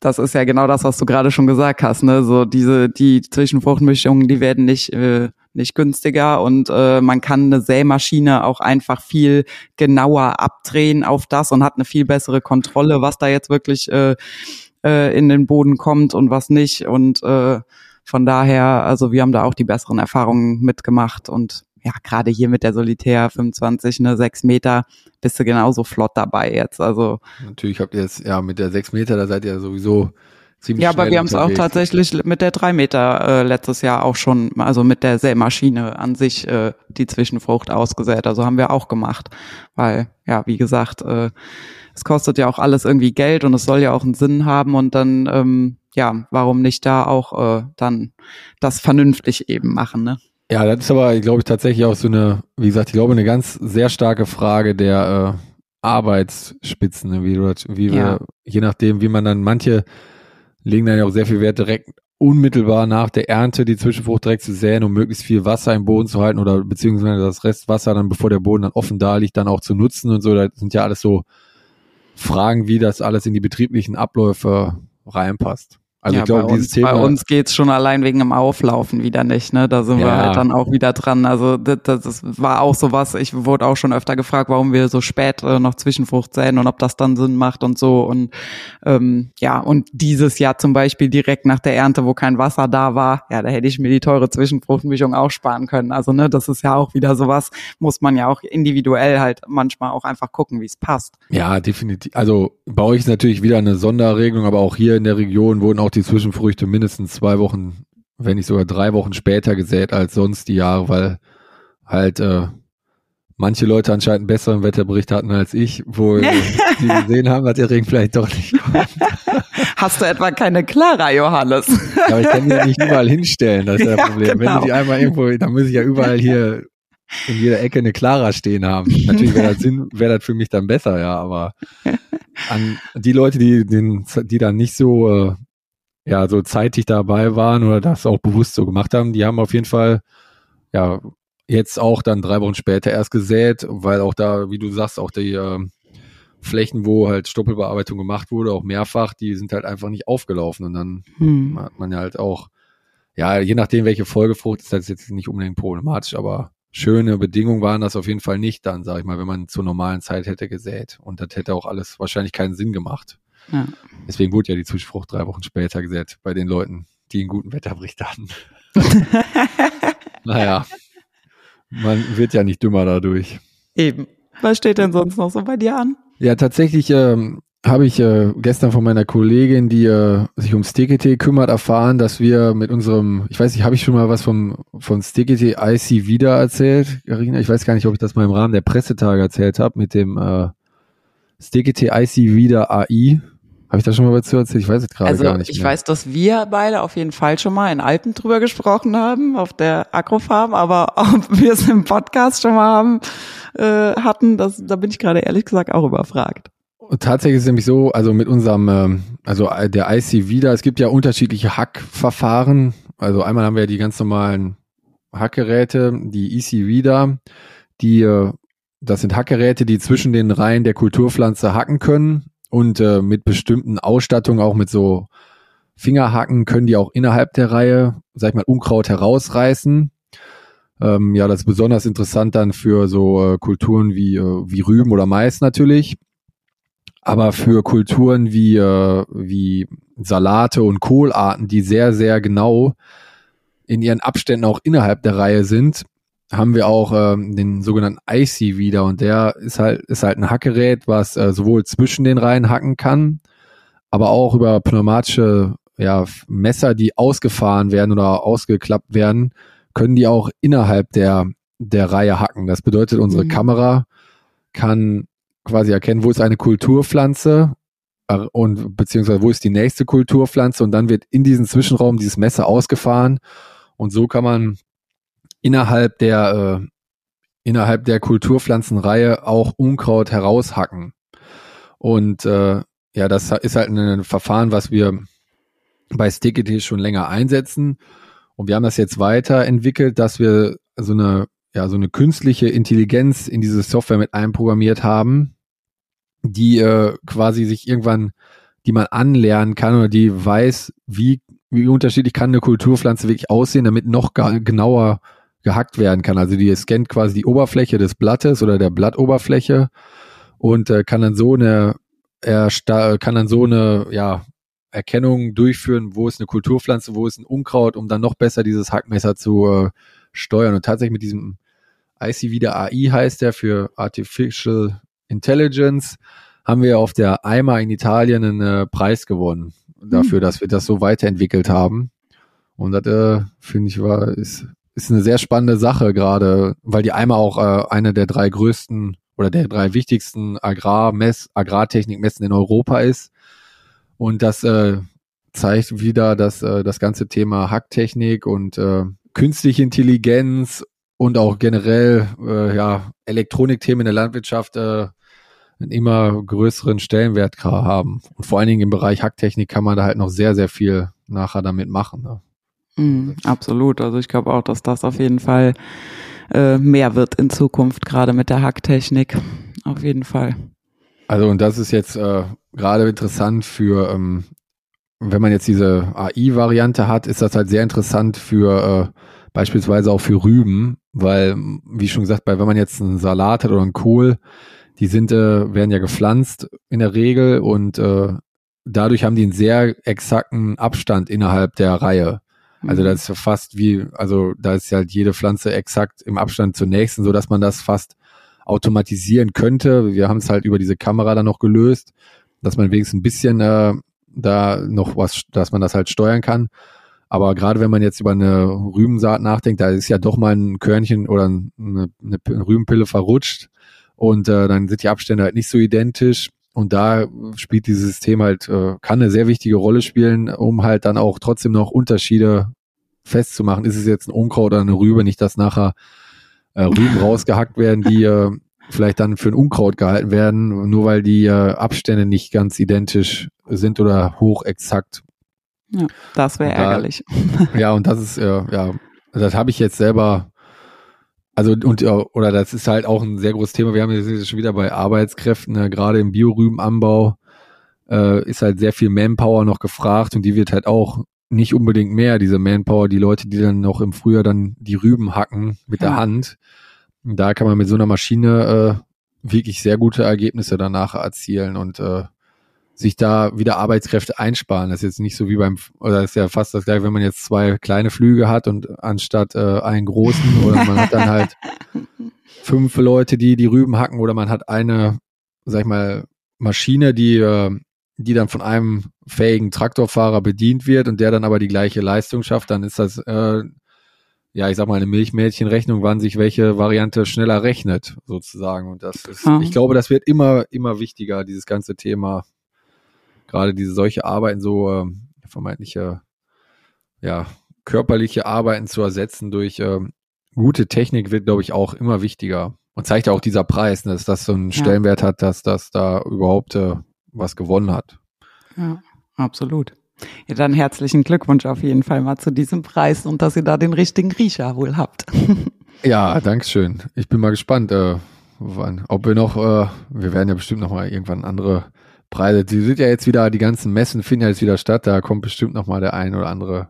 das ist ja genau das, was du gerade schon gesagt hast, ne? So diese die Zwischenfruchtmischungen, die werden nicht äh, nicht günstiger und äh, man kann eine Sämaschine auch einfach viel genauer abdrehen auf das und hat eine viel bessere Kontrolle, was da jetzt wirklich äh, äh, in den Boden kommt und was nicht. Und äh, von daher, also wir haben da auch die besseren Erfahrungen mitgemacht und ja, gerade hier mit der Solitär 25, ne, 6 Meter, bist du genauso flott dabei jetzt. Also natürlich habt ihr jetzt, ja, mit der 6 Meter, da seid ihr sowieso ziemlich Ja, aber wir haben es auch tatsächlich mit der drei Meter äh, letztes Jahr auch schon, also mit der Sämaschine an sich äh, die Zwischenfrucht ausgesät. Also haben wir auch gemacht, weil ja, wie gesagt, äh, es kostet ja auch alles irgendwie Geld und es soll ja auch einen Sinn haben und dann ähm, ja, warum nicht da auch äh, dann das vernünftig eben machen, ne? Ja, das ist aber, glaube ich, tatsächlich auch so eine, wie gesagt, ich glaube, eine ganz sehr starke Frage der äh, Arbeitsspitzen, ne? wie, du, wie ja. wir, je nachdem, wie man dann manche legen dann ja auch sehr viel Wert direkt unmittelbar nach der Ernte die Zwischenfrucht direkt zu säen, um möglichst viel Wasser im Boden zu halten oder beziehungsweise das Restwasser dann, bevor der Boden dann offen da liegt, dann auch zu nutzen und so. Das sind ja alles so Fragen, wie das alles in die betrieblichen Abläufe reinpasst. Also ja, ich glaube, dieses uns, Thema. Bei uns geht's schon allein wegen dem Auflaufen wieder nicht, ne? Da sind ja. wir halt dann auch wieder dran. Also das, das war auch so was. Ich wurde auch schon öfter gefragt, warum wir so spät äh, noch Zwischenfrucht säen und ob das dann Sinn macht und so. Und ähm, ja, und dieses Jahr zum Beispiel direkt nach der Ernte, wo kein Wasser da war, ja, da hätte ich mir die teure Zwischenfruchtmischung auch sparen können. Also ne, das ist ja auch wieder sowas, muss man ja auch individuell halt manchmal auch einfach gucken, wie es passt. Ja, definitiv. Also bei euch ist natürlich wieder eine Sonderregelung, aber auch hier in der Region wurden auch auch die Zwischenfrüchte mindestens zwei Wochen, wenn nicht sogar drei Wochen später gesät als sonst die Jahre, weil halt äh, manche Leute anscheinend einen besseren Wetterbericht hatten als ich, wo die gesehen haben, dass der Regen vielleicht doch nicht kommt. Hast du etwa keine Clara, Johannes? Ja, aber ich kann die nicht überall hinstellen, das ist ja, das Problem. Genau. Wenn ich die einmal irgendwo, dann muss ich ja überall hier in jeder Ecke eine Clara stehen haben. Natürlich wäre das, wär das für mich dann besser, ja, aber an die Leute, die, den, die dann nicht so äh, ja so zeitig dabei waren oder das auch bewusst so gemacht haben, die haben auf jeden Fall ja jetzt auch dann drei Wochen später erst gesät, weil auch da, wie du sagst, auch die äh, Flächen, wo halt Stoppelbearbeitung gemacht wurde, auch mehrfach, die sind halt einfach nicht aufgelaufen und dann hm. hat man ja halt auch, ja, je nachdem, welche Folgefrucht ist das jetzt nicht unbedingt problematisch, aber schöne Bedingungen waren das auf jeden Fall nicht dann, sag ich mal, wenn man zur normalen Zeit hätte gesät und das hätte auch alles wahrscheinlich keinen Sinn gemacht. Ja. Deswegen wurde ja die Zwischenfrucht drei Wochen später gesetzt bei den Leuten, die einen guten Wetterbericht hatten. naja, man wird ja nicht dümmer dadurch. Eben. Was steht denn sonst noch so bei dir an? Ja, tatsächlich ähm, habe ich äh, gestern von meiner Kollegin, die äh, sich um Stikete kümmert, erfahren, dass wir mit unserem, ich weiß nicht, habe ich schon mal was vom von Stikete IC wieder erzählt, Carina? Ich weiß gar nicht, ob ich das mal im Rahmen der Pressetage erzählt habe mit dem äh, Stikete IC wieder AI. Habe ich da schon mal was zu erzählt? Ich weiß es gerade also, gar nicht. Ich mehr. weiß, dass wir beide auf jeden Fall schon mal in Alpen drüber gesprochen haben, auf der Agrofarm, aber ob wir es im Podcast schon mal haben, äh, hatten, das, da bin ich gerade ehrlich gesagt auch überfragt. Und tatsächlich ist es nämlich so, also mit unserem, ähm, also der IC wieder, es gibt ja unterschiedliche Hackverfahren. Also einmal haben wir ja die ganz normalen Hackgeräte, die EC wieder, die, äh, das sind Hackgeräte, die zwischen den Reihen der Kulturpflanze hacken können und äh, mit bestimmten Ausstattungen, auch mit so Fingerhacken, können die auch innerhalb der Reihe, sag ich mal, Unkraut herausreißen. Ähm, ja, das ist besonders interessant dann für so äh, Kulturen wie, äh, wie Rüben oder Mais natürlich. Aber für Kulturen wie, äh, wie Salate und Kohlarten, die sehr, sehr genau in ihren Abständen auch innerhalb der Reihe sind, haben wir auch ähm, den sogenannten IC wieder und der ist halt ist halt ein Hackgerät, was äh, sowohl zwischen den Reihen hacken kann, aber auch über pneumatische ja, Messer, die ausgefahren werden oder ausgeklappt werden, können die auch innerhalb der der Reihe hacken. Das bedeutet, unsere mhm. Kamera kann quasi erkennen, wo ist eine Kulturpflanze äh, und beziehungsweise wo ist die nächste Kulturpflanze und dann wird in diesen Zwischenraum dieses Messer ausgefahren und so kann man innerhalb der äh, innerhalb der Kulturpflanzenreihe auch Unkraut heraushacken. Und äh, ja, das ist halt ein Verfahren, was wir bei Stickity schon länger einsetzen. Und wir haben das jetzt weiterentwickelt, dass wir so eine, ja, so eine künstliche Intelligenz in diese Software mit einprogrammiert haben, die äh, quasi sich irgendwann, die man anlernen kann oder die weiß, wie, wie unterschiedlich kann eine Kulturpflanze wirklich aussehen, damit noch genauer gehackt werden kann. Also die scannt quasi die Oberfläche des Blattes oder der Blattoberfläche und äh, kann dann so eine er kann dann so eine ja, Erkennung durchführen, wo ist eine Kulturpflanze, wo ist ein Unkraut, um dann noch besser dieses Hackmesser zu äh, steuern. Und tatsächlich mit diesem ICV der AI heißt der für Artificial Intelligence, haben wir auf der EIMA in Italien einen äh, Preis gewonnen dafür, mhm. dass wir das so weiterentwickelt haben. Und das äh, finde ich war ist ist eine sehr spannende Sache gerade, weil die EIMA auch äh, eine der drei größten oder der drei wichtigsten Agrarmess Agrartechnikmessen in Europa ist. Und das äh, zeigt wieder, dass äh, das ganze Thema Hacktechnik und äh, künstliche Intelligenz und auch generell äh, ja Elektronikthemen in der Landwirtschaft äh, einen immer größeren Stellenwert haben. Und vor allen Dingen im Bereich Hacktechnik kann man da halt noch sehr, sehr viel nachher damit machen. Ne? Mm, absolut. Also ich glaube auch, dass das auf jeden Fall äh, mehr wird in Zukunft, gerade mit der Hacktechnik. Auf jeden Fall. Also und das ist jetzt äh, gerade interessant für, ähm, wenn man jetzt diese AI-Variante hat, ist das halt sehr interessant für äh, beispielsweise auch für Rüben, weil, wie schon gesagt, bei, wenn man jetzt einen Salat hat oder einen Kohl, die sind, äh, werden ja gepflanzt in der Regel und äh, dadurch haben die einen sehr exakten Abstand innerhalb der Reihe. Also mhm. das ist ja fast wie, also da ist ja halt jede Pflanze exakt im Abstand zur nächsten, so dass man das fast automatisieren könnte. Wir haben es halt über diese Kamera dann noch gelöst, dass man wenigstens ein bisschen äh, da noch was, dass man das halt steuern kann. Aber gerade wenn man jetzt über eine Rübensaat nachdenkt, da ist ja doch mal ein Körnchen oder eine, eine Rübenpille verrutscht und äh, dann sind die Abstände halt nicht so identisch. Und da spielt dieses System halt, äh, kann eine sehr wichtige Rolle spielen, um halt dann auch trotzdem noch Unterschiede festzumachen. Ist es jetzt ein Unkraut oder eine Rübe, nicht dass nachher äh, Rüben rausgehackt werden, die äh, vielleicht dann für ein Unkraut gehalten werden, nur weil die äh, Abstände nicht ganz identisch sind oder hoch exakt. Ja, das wäre ärgerlich. Ja, und das ist, äh, ja, das habe ich jetzt selber, also und oder das ist halt auch ein sehr großes Thema. Wir haben jetzt schon wieder bei Arbeitskräften, äh, gerade im Biorübenanbau äh, ist halt sehr viel Manpower noch gefragt und die wird halt auch nicht unbedingt mehr, diese Manpower, die Leute, die dann noch im Frühjahr dann die Rüben hacken mit ja. der Hand. Da kann man mit so einer Maschine äh, wirklich sehr gute Ergebnisse danach erzielen und äh, sich da wieder Arbeitskräfte einsparen. Das ist jetzt nicht so wie beim, oder ist ja fast das gleiche, wenn man jetzt zwei kleine Flüge hat und anstatt äh, einen großen oder man hat dann halt fünf Leute, die die Rüben hacken oder man hat eine, sag ich mal, Maschine, die äh, die dann von einem fähigen Traktorfahrer bedient wird und der dann aber die gleiche Leistung schafft, dann ist das, äh, ja, ich sag mal, eine Milchmädchenrechnung, wann sich welche Variante schneller rechnet, sozusagen. Und das ist, mhm. ich glaube, das wird immer, immer wichtiger, dieses ganze Thema, gerade diese solche Arbeiten, so äh, vermeintliche, ja, körperliche Arbeiten zu ersetzen durch äh, gute Technik wird, glaube ich, auch immer wichtiger. Und zeigt ja auch dieser Preis, ne, dass das so einen Stellenwert hat, dass das da überhaupt äh, was gewonnen hat. Ja, absolut. Ja, dann herzlichen Glückwunsch auf jeden Fall mal zu diesem Preis und dass ihr da den richtigen Riecher wohl habt. ja, Dankeschön. Ich bin mal gespannt, äh, wann, ob wir noch, äh, wir werden ja bestimmt noch mal irgendwann andere Preise. Die sind ja jetzt wieder, die ganzen Messen finden ja jetzt wieder statt. Da kommt bestimmt noch mal der ein oder andere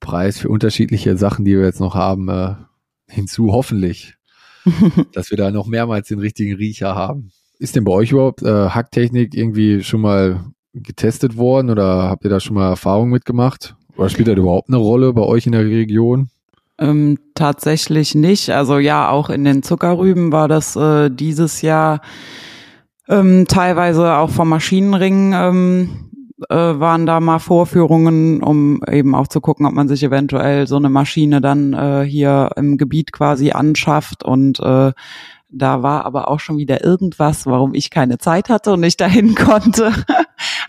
Preis für unterschiedliche Sachen, die wir jetzt noch haben, äh, hinzu, hoffentlich. dass wir da noch mehrmals den richtigen Riecher haben. Ist denn bei euch überhaupt äh, Hacktechnik irgendwie schon mal getestet worden oder habt ihr da schon mal Erfahrung mitgemacht? Oder spielt das überhaupt eine Rolle bei euch in der Region? Ähm, tatsächlich nicht. Also ja, auch in den Zuckerrüben war das äh, dieses Jahr ähm, teilweise auch vom Maschinenring ähm, äh, waren da mal Vorführungen, um eben auch zu gucken, ob man sich eventuell so eine Maschine dann äh, hier im Gebiet quasi anschafft und äh, Da war aber auch schon wieder irgendwas, warum ich keine Zeit hatte und nicht dahin konnte.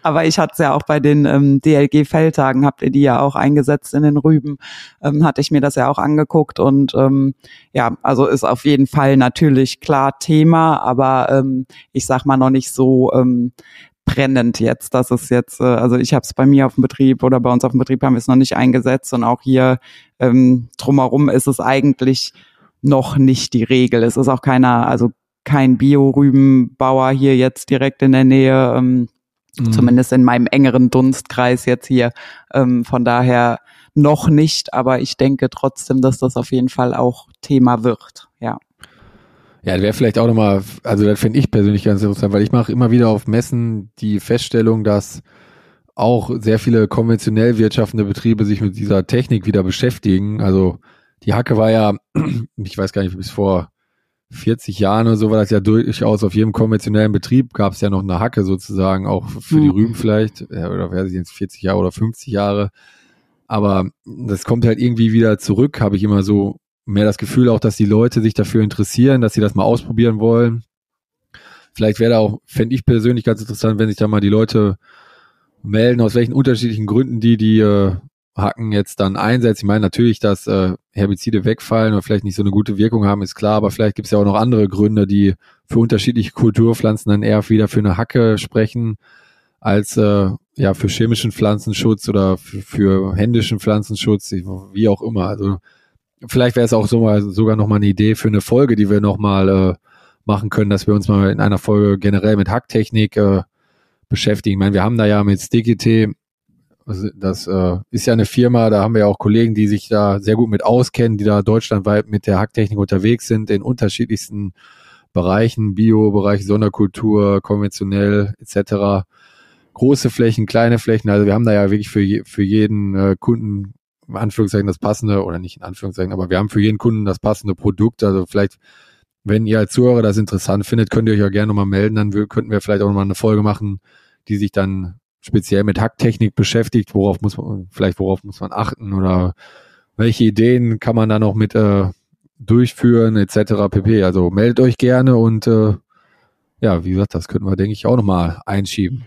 Aber ich hatte es ja auch bei den ähm, DLG-Feldtagen, habt ihr die ja auch eingesetzt in den Rüben, ähm, hatte ich mir das ja auch angeguckt und ähm, ja, also ist auf jeden Fall natürlich klar Thema, aber ähm, ich sag mal noch nicht so ähm, brennend jetzt. Das ist jetzt, äh, also ich habe es bei mir auf dem Betrieb oder bei uns auf dem Betrieb haben wir es noch nicht eingesetzt und auch hier ähm, drumherum ist es eigentlich noch nicht die Regel. Es ist auch keiner, also kein Bio-Rübenbauer hier jetzt direkt in der Nähe, ähm, mhm. zumindest in meinem engeren Dunstkreis jetzt hier. Ähm, von daher noch nicht, aber ich denke trotzdem, dass das auf jeden Fall auch Thema wird. Ja. Ja, wäre vielleicht auch nochmal, also das finde ich persönlich ganz interessant, weil ich mache immer wieder auf Messen die Feststellung, dass auch sehr viele konventionell wirtschaftende Betriebe sich mit dieser Technik wieder beschäftigen. Also die Hacke war ja, ich weiß gar nicht, bis vor 40 Jahren oder so war das ja durchaus auf jedem konventionellen Betrieb gab es ja noch eine Hacke sozusagen, auch für mhm. die Rüben vielleicht, oder wer sie jetzt 40 Jahre oder 50 Jahre. Aber das kommt halt irgendwie wieder zurück, habe ich immer so mehr das Gefühl auch, dass die Leute sich dafür interessieren, dass sie das mal ausprobieren wollen. Vielleicht wäre da auch, fände ich persönlich ganz interessant, wenn sich da mal die Leute melden, aus welchen unterschiedlichen Gründen die die äh, Hacken jetzt dann einsetzen. Ich meine natürlich, dass äh, Herbizide wegfallen oder vielleicht nicht so eine gute Wirkung haben, ist klar, aber vielleicht gibt es ja auch noch andere Gründe, die für unterschiedliche Kulturpflanzen dann eher wieder für eine Hacke sprechen, als äh, ja für chemischen Pflanzenschutz oder für, händischen Pflanzenschutz, wie auch immer. Also vielleicht wäre es auch so mal, sogar noch mal eine Idee für eine Folge, die wir noch mal äh, machen können, dass wir uns mal in einer Folge generell mit Hacktechnik äh, beschäftigen. Ich meine, wir haben da ja mit StickyT, das äh, ist ja eine Firma, da haben wir ja auch Kollegen, die sich da sehr gut mit auskennen, die da deutschlandweit mit der Hacktechnik unterwegs sind, in unterschiedlichsten Bereichen, Bio-Bereich, Sonderkultur, konventionell etc. Große Flächen, kleine Flächen, also wir haben da ja wirklich für, je, für jeden äh, Kunden in Anführungszeichen das passende, oder nicht in Anführungszeichen, aber wir haben für jeden Kunden das passende Produkt. Also vielleicht, wenn ihr als Zuhörer das interessant findet, könnt ihr euch ja gerne nochmal melden. Dann könnten wir vielleicht auch nochmal eine Folge machen, die sich dann speziell mit Hacktechnik beschäftigt. Worauf muss man, vielleicht worauf muss man achten oder welche Ideen kann man da noch mit äh, durchführen, etc. pp. Also meldet euch gerne und äh, ja, wie gesagt, das könnten wir, denke ich, auch nochmal einschieben.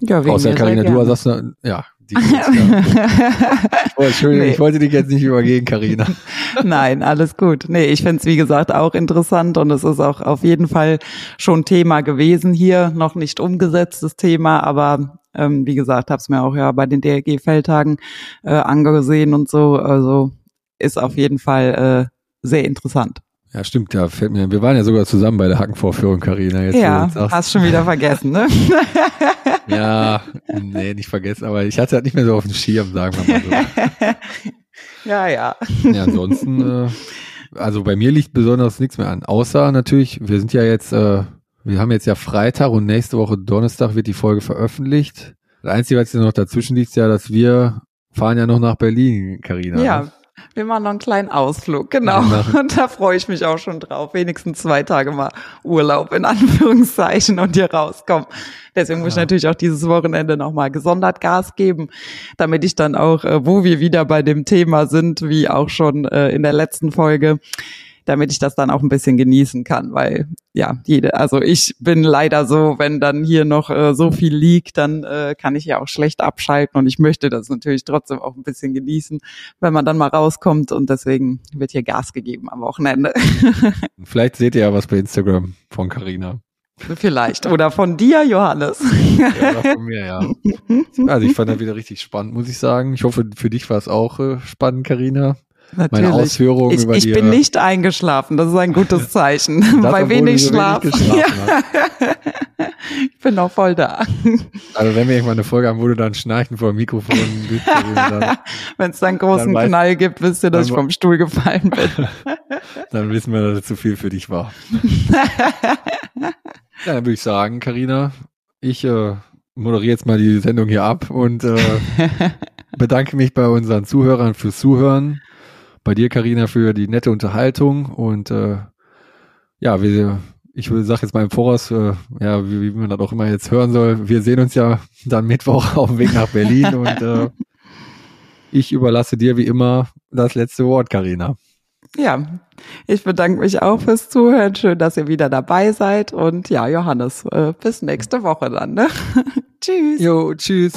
Ja, wegen Außer Karina, du sagst, ja, die oh, Entschuldigung, nee. ich wollte dich jetzt nicht übergehen, Karina. Nein, alles gut. Nee, ich finde es wie gesagt auch interessant und es ist auch auf jeden Fall schon Thema gewesen hier, noch nicht umgesetztes Thema, aber ähm, wie gesagt, habe es mir auch ja bei den DLG-Feldtagen äh, angesehen und so. Also ist auf jeden Fall äh, sehr interessant. Ja, stimmt, ja, fällt mir. Wir waren ja sogar zusammen bei der Hackenvorführung, Karina. Ja, hast schon wieder vergessen, ne? ja, nee, nicht vergessen, aber ich hatte halt nicht mehr so auf dem Schirm, sagen wir mal so. ja, ja. Ja, ansonsten, äh, also bei mir liegt besonders nichts mehr an. Außer natürlich, wir sind ja jetzt, äh, wir haben jetzt ja Freitag und nächste Woche Donnerstag wird die Folge veröffentlicht. Das Einzige, was jetzt noch dazwischen liegt, ist ja, dass wir fahren ja noch nach Berlin, Karina. Ja, ne? Wir machen noch einen kleinen Ausflug, genau. Und da freue ich mich auch schon drauf. Wenigstens zwei Tage mal Urlaub in Anführungszeichen und hier rauskommen. Deswegen muss ich natürlich auch dieses Wochenende nochmal gesondert Gas geben, damit ich dann auch, äh, wo wir wieder bei dem Thema sind, wie auch schon äh, in der letzten Folge, damit ich das dann auch ein bisschen genießen kann, weil ja, jede, also ich bin leider so, wenn dann hier noch äh, so viel liegt, dann äh, kann ich ja auch schlecht abschalten und ich möchte das natürlich trotzdem auch ein bisschen genießen, wenn man dann mal rauskommt und deswegen wird hier Gas gegeben am Wochenende. Vielleicht seht ihr ja was bei Instagram von Carina. Vielleicht. Oder von dir, Johannes. Ja, von mir, ja. Also ich fand das wieder richtig spannend, muss ich sagen. Ich hoffe, für dich war es auch äh, spannend, Karina. Natürlich. Meine Ausführungen ich, über ich die, bin nicht eingeschlafen, das ist ein gutes Zeichen. Bei wenig Schlaf. Ja. ich bin noch voll da. Also wenn wir irgendwann eine Folge haben, wo du dann schnarchen vor dem Mikrofon wenn es dann großen dann Knall gibt, wisst ihr, dass ich vom Stuhl gefallen bin. dann wissen wir, dass es zu viel für dich war. ja, dann würde ich sagen, Karina, ich äh, moderiere jetzt mal die Sendung hier ab und äh, bedanke mich bei unseren Zuhörern fürs Zuhören bei dir, Karina, für die nette Unterhaltung und äh, ja, wir, ich sage jetzt mal im Voraus, äh, ja, wie, wie man das auch immer jetzt hören soll, wir sehen uns ja dann Mittwoch auf dem Weg nach Berlin und äh, ich überlasse dir wie immer das letzte Wort, Karina. Ja, ich bedanke mich auch fürs Zuhören. Schön, dass ihr wieder dabei seid. Und ja, Johannes, äh, bis nächste Woche dann. Ne? tschüss. Jo, tschüss.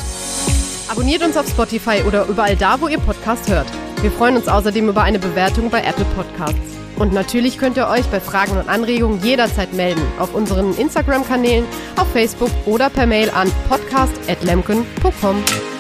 Abonniert uns auf Spotify oder überall da, wo ihr Podcast hört. Wir freuen uns außerdem über eine Bewertung bei Apple Podcasts. Und natürlich könnt ihr euch bei Fragen und Anregungen jederzeit melden auf unseren Instagram-Kanälen, auf Facebook oder per Mail an podcast.lemken.com.